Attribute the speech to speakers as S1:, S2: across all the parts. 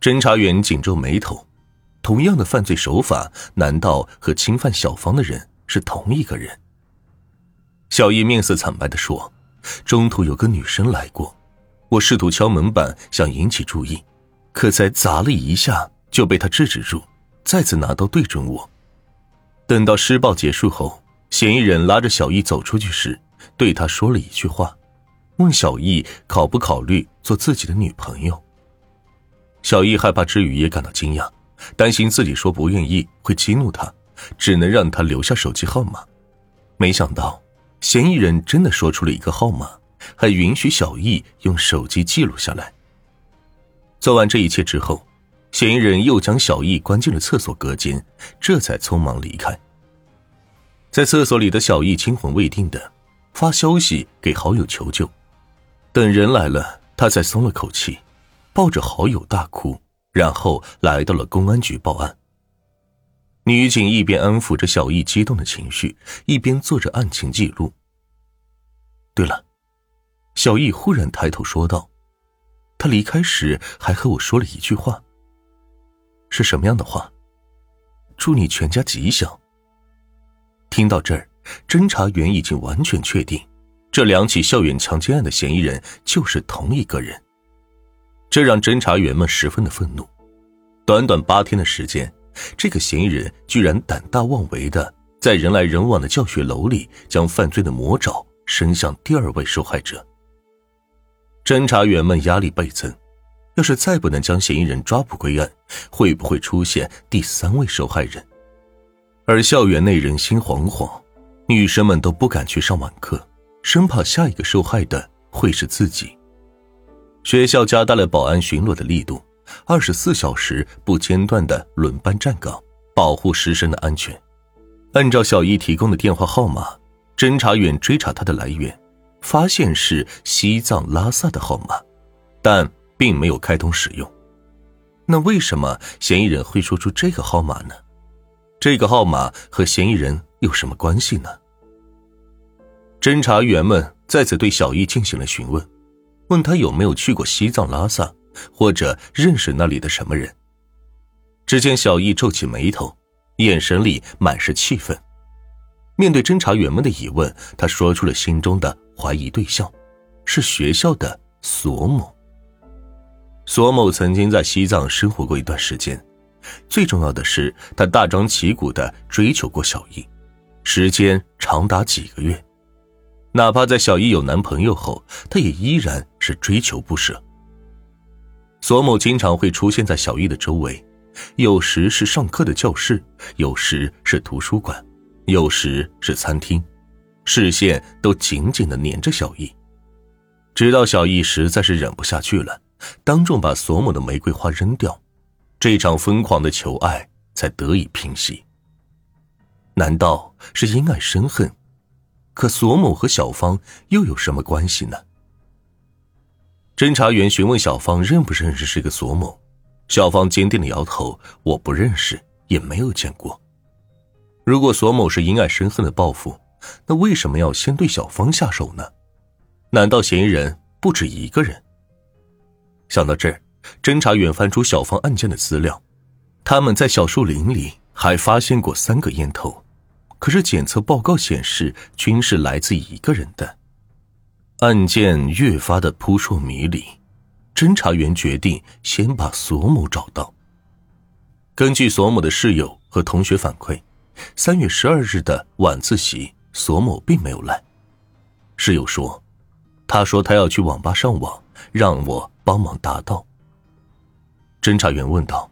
S1: 侦查员紧皱眉头，同样的犯罪手法，难道和侵犯小芳的人是同一个人？小易面色惨白的说：“中途有个女生来过，我试图敲门板想引起注意，可才砸了一下就被他制止住，再次拿刀对准我。等到施暴结束后，嫌疑人拉着小易走出去时，对他说了一句话，问小易考不考虑做自己的女朋友。小易害怕之余也感到惊讶，担心自己说不愿意会激怒他，只能让他留下手机号码，没想到。”嫌疑人真的说出了一个号码，还允许小易用手机记录下来。做完这一切之后，嫌疑人又将小易关进了厕所隔间，这才匆忙离开。在厕所里的小易惊魂未定的发消息给好友求救，等人来了，他才松了口气，抱着好友大哭，然后来到了公安局报案。女警一边安抚着小易激动的情绪，一边做着案情记录。对了，小易忽然抬头说道：“他离开时还和我说了一句话。是什么样的话？祝你全家吉祥。”听到这儿，侦查员已经完全确定，这两起校园强奸案的嫌疑人就是同一个人。这让侦查员们十分的愤怒。短短八天的时间。这个嫌疑人居然胆大妄为的在人来人往的教学楼里，将犯罪的魔爪伸向第二位受害者。侦查员们压力倍增，要是再不能将嫌疑人抓捕归案，会不会出现第三位受害人？而校园内人心惶惶，女生们都不敢去上晚课，生怕下一个受害的会是自己。学校加大了保安巡逻的力度。二十四小时不间断的轮班站岗，保护师生的安全。按照小易提供的电话号码，侦查员追查他的来源，发现是西藏拉萨的号码，但并没有开通使用。那为什么嫌疑人会说出这个号码呢？这个号码和嫌疑人有什么关系呢？侦查员们再次对小易进行了询问，问他有没有去过西藏拉萨。或者认识那里的什么人？只见小易皱起眉头，眼神里满是气愤。面对侦查员们的疑问，他说出了心中的怀疑对象，是学校的索某。索某曾经在西藏生活过一段时间，最重要的是，他大张旗鼓的追求过小易，时间长达几个月。哪怕在小易有男朋友后，他也依然是追求不舍。索某经常会出现在小易的周围，有时是上课的教室，有时是图书馆，有时是餐厅，视线都紧紧的黏着小易。直到小易实在是忍不下去了，当众把索某的玫瑰花扔掉，这场疯狂的求爱才得以平息。难道是因爱生恨？可索某和小芳又有什么关系呢？侦查员询问小芳认不认识这个索某，小芳坚定的摇头：“我不认识，也没有见过。”如果索某是因爱生恨的报复，那为什么要先对小芳下手呢？难道嫌疑人不止一个人？想到这儿，侦查员翻出小芳案件的资料，他们在小树林里还发现过三个烟头，可是检测报告显示均是来自一个人的。案件越发的扑朔迷离，侦查员决定先把索某找到。根据索某的室友和同学反馈，三月十二日的晚自习，索某并没有来。室友说：“他说他要去网吧上网，让我帮忙答到。”侦查员问道：“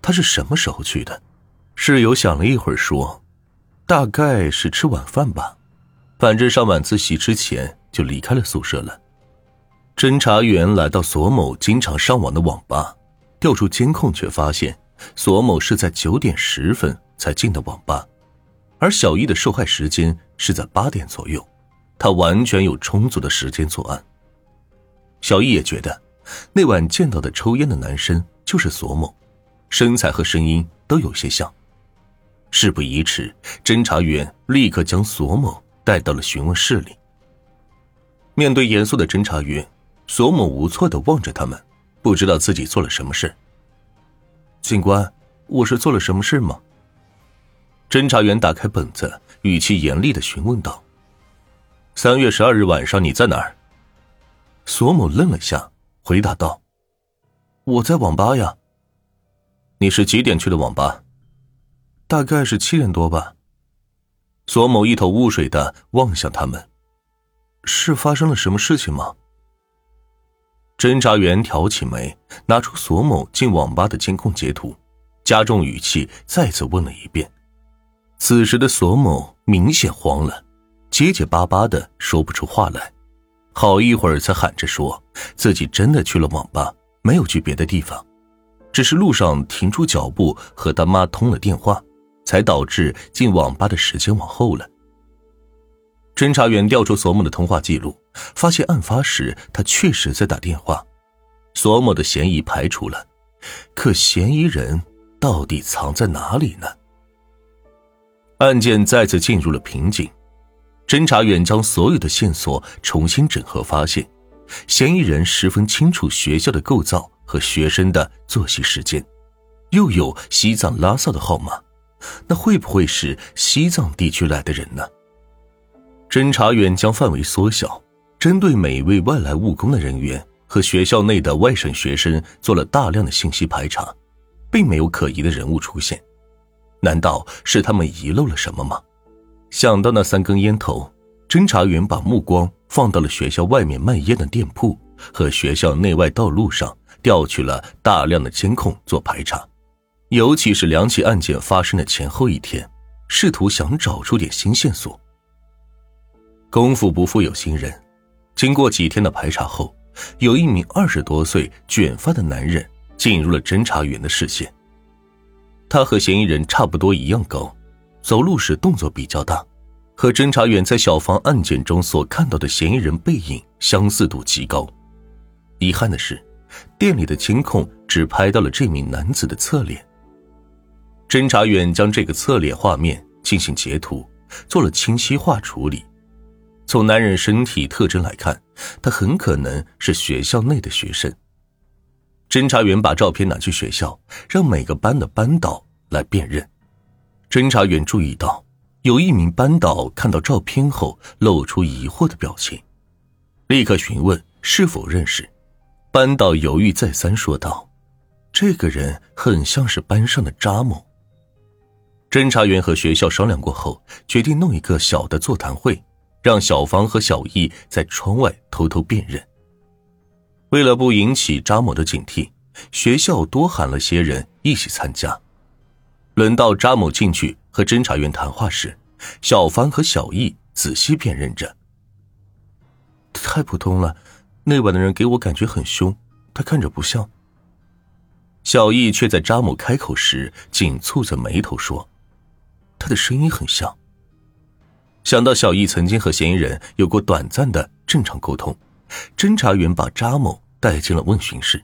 S1: 他是什么时候去的？”室友想了一会儿说：“大概是吃晚饭吧，反正上晚自习之前。”就离开了宿舍了。侦查员来到索某经常上网的网吧，调出监控，却发现索某是在九点十分才进的网吧，而小易的受害时间是在八点左右，他完全有充足的时间作案。小易也觉得，那晚见到的抽烟的男生就是索某，身材和声音都有些像。事不宜迟，侦查员立刻将索某带到了询问室里。面对严肃的侦查员，索某无措的望着他们，不知道自己做了什么事，警官，我是做了什么事吗？侦查员打开本子，语气严厉的询问道：“三月十二日晚上你在哪儿？”索某愣了下，回答道：“我在网吧呀。”“你是几点去的网吧？”“大概是七点多吧。”索某一头雾水的望向他们，“是发生了什么事情吗？”侦查员挑起眉，拿出索某进网吧的监控截图，加重语气再次问了一遍。此时的索某明显慌了，结结巴巴的说不出话来，好一会儿才喊着说自己真的去了网吧，没有去别的地方，只是路上停住脚步和他妈通了电话，才导致进网吧的时间往后了。侦查员调出索某的通话记录，发现案发时他确实在打电话，索某的嫌疑排除了，可嫌疑人到底藏在哪里呢？案件再次进入了瓶颈，侦查员将所有的线索重新整合，发现嫌疑人十分清楚学校的构造和学生的作息时间，又有西藏拉萨的号码，那会不会是西藏地区来的人呢？侦查员将范围缩小，针对每一位外来务工的人员和学校内的外省学生做了大量的信息排查，并没有可疑的人物出现。难道是他们遗漏了什么吗？想到那三根烟头，侦查员把目光放到了学校外面卖烟的店铺和学校内外道路上，调取了大量的监控做排查，尤其是两起案件发生的前后一天，试图想找出点新线索。功夫不负有心人，经过几天的排查后，有一名二十多岁卷发的男人进入了侦查员的视线。他和嫌疑人差不多一样高，走路时动作比较大，和侦查员在小房案件中所看到的嫌疑人背影相似度极高。遗憾的是，店里的监控只拍到了这名男子的侧脸。侦查员将这个侧脸画面进行截图，做了清晰化处理。从男人身体特征来看，他很可能是学校内的学生。侦查员把照片拿去学校，让每个班的班导来辨认。侦查员注意到，有一名班导看到照片后露出疑惑的表情，立刻询问是否认识。班导犹豫再三，说道：“这个人很像是班上的扎某。”侦查员和学校商量过后，决定弄一个小的座谈会。让小芳和小易在窗外偷偷辨认。为了不引起扎某的警惕，学校多喊了些人一起参加。轮到扎某进去和侦查员谈话时，小芳和小易仔细辨认着。太普通了，那晚的人给我感觉很凶，他看着不像。小易却在扎某开口时紧蹙着眉头说：“他的声音很像。”想到小易曾经和嫌疑人有过短暂的正常沟通，侦查员把扎某带进了问询室。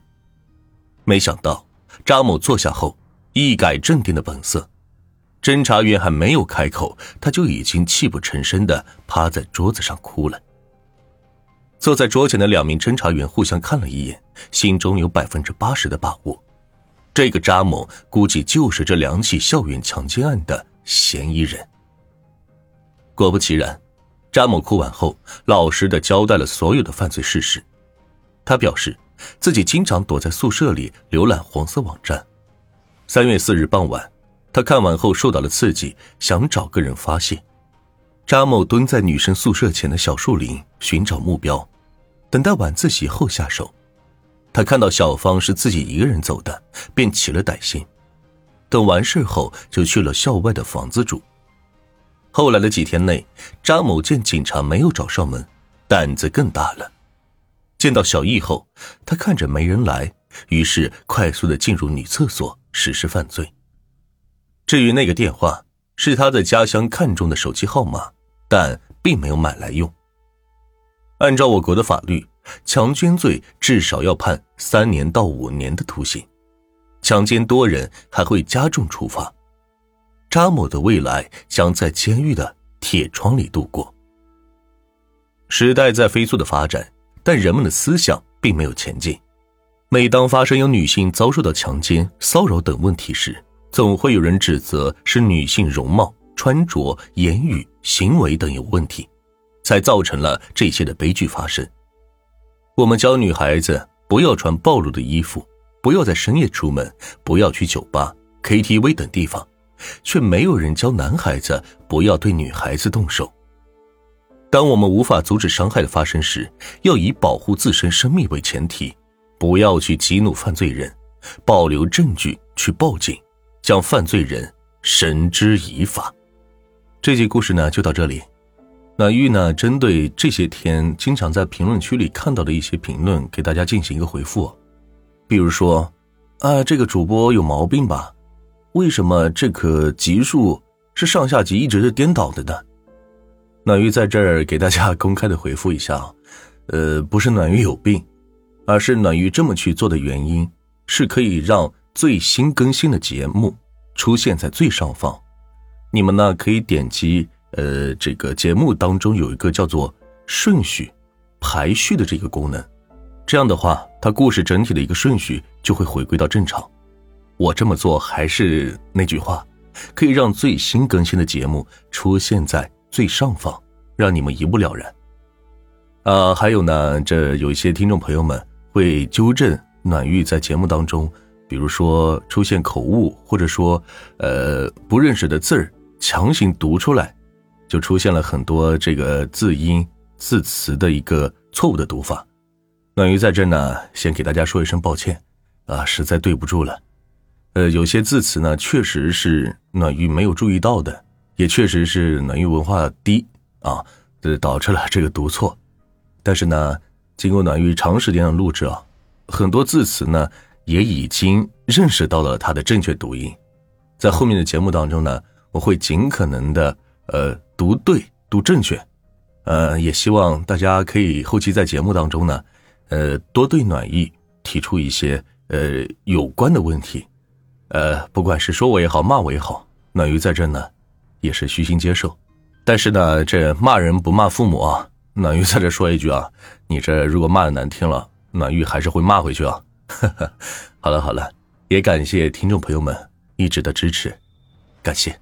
S1: 没想到扎某坐下后一改镇定的本色，侦查员还没有开口，他就已经泣不成声的趴在桌子上哭了。坐在桌前的两名侦查员互相看了一眼，心中有百分之八十的把握，这个扎某估计就是这两起校园强奸案的嫌疑人。果不其然，张某哭完后，老实的交代了所有的犯罪事实。他表示，自己经常躲在宿舍里浏览黄色网站。三月四日傍晚，他看完后受到了刺激，想找个人发泄。张某蹲在女生宿舍前的小树林寻找目标，等待晚自习后下手。他看到小芳是自己一个人走的，便起了歹心。等完事后，就去了校外的房子住。后来的几天内，张某见警察没有找上门，胆子更大了。见到小易后，他看着没人来，于是快速的进入女厕所实施犯罪。至于那个电话，是他在家乡看中的手机号码，但并没有买来用。按照我国的法律，强奸罪至少要判三年到五年的徒刑，强奸多人还会加重处罚。扎某的未来将在监狱的铁窗里度过。时代在飞速的发展，但人们的思想并没有前进。每当发生有女性遭受到强奸、骚扰等问题时，总会有人指责是女性容貌、穿着、言语、行为等有问题，才造成了这些的悲剧发生。我们教女孩子不要穿暴露的衣服，不要在深夜出门，不要去酒吧、KTV 等地方，却没有人教男孩子不要对女孩子动手。当我们无法阻止伤害的发生时，要以保护自身生命为前提。不要去激怒犯罪人，保留证据去报警，将犯罪人绳之以法。这集故事呢就到这里。暖玉呢针对这些天经常在评论区里看到的一些评论，给大家进行一个回复。比如说，啊这个主播有毛病吧？为什么这个集数是上下集一直是颠倒的呢？暖玉在这儿给大家公开的回复一下，呃，不是暖玉有病。而是暖玉这么去做的原因，是可以让最新更新的节目出现在最上方。你们呢可以点击呃这个节目当中有一个叫做顺序排序的这个功能，这样的话，它故事整体的一个顺序就会回归到正常。我这么做还是那句话，可以让最新更新的节目出现在最上方，让你们一目了然。啊，还有呢，这有一些听众朋友们。会纠正暖玉在节目当中，比如说出现口误，或者说呃不认识的字儿强行读出来，就出现了很多这个字音字词的一个错误的读法。暖玉在这呢，先给大家说一声抱歉啊，实在对不住了。呃，有些字词呢，确实是暖玉没有注意到的，也确实是暖玉文化低啊，这导致了这个读错。但是呢。经过暖玉长时间的录制啊，很多字词呢也已经认识到了它的正确读音，在后面的节目当中呢，我会尽可能的呃读对读正确，呃也希望大家可以后期在节目当中呢，呃多对暖玉提出一些呃有关的问题，呃不管是说我也好骂我也好，暖玉在这呢也是虚心接受，但是呢这骂人不骂父母啊。暖玉在这说一句啊，你这如果骂的难听了，暖玉还是会骂回去啊。好了好了，也感谢听众朋友们一直的支持，感谢。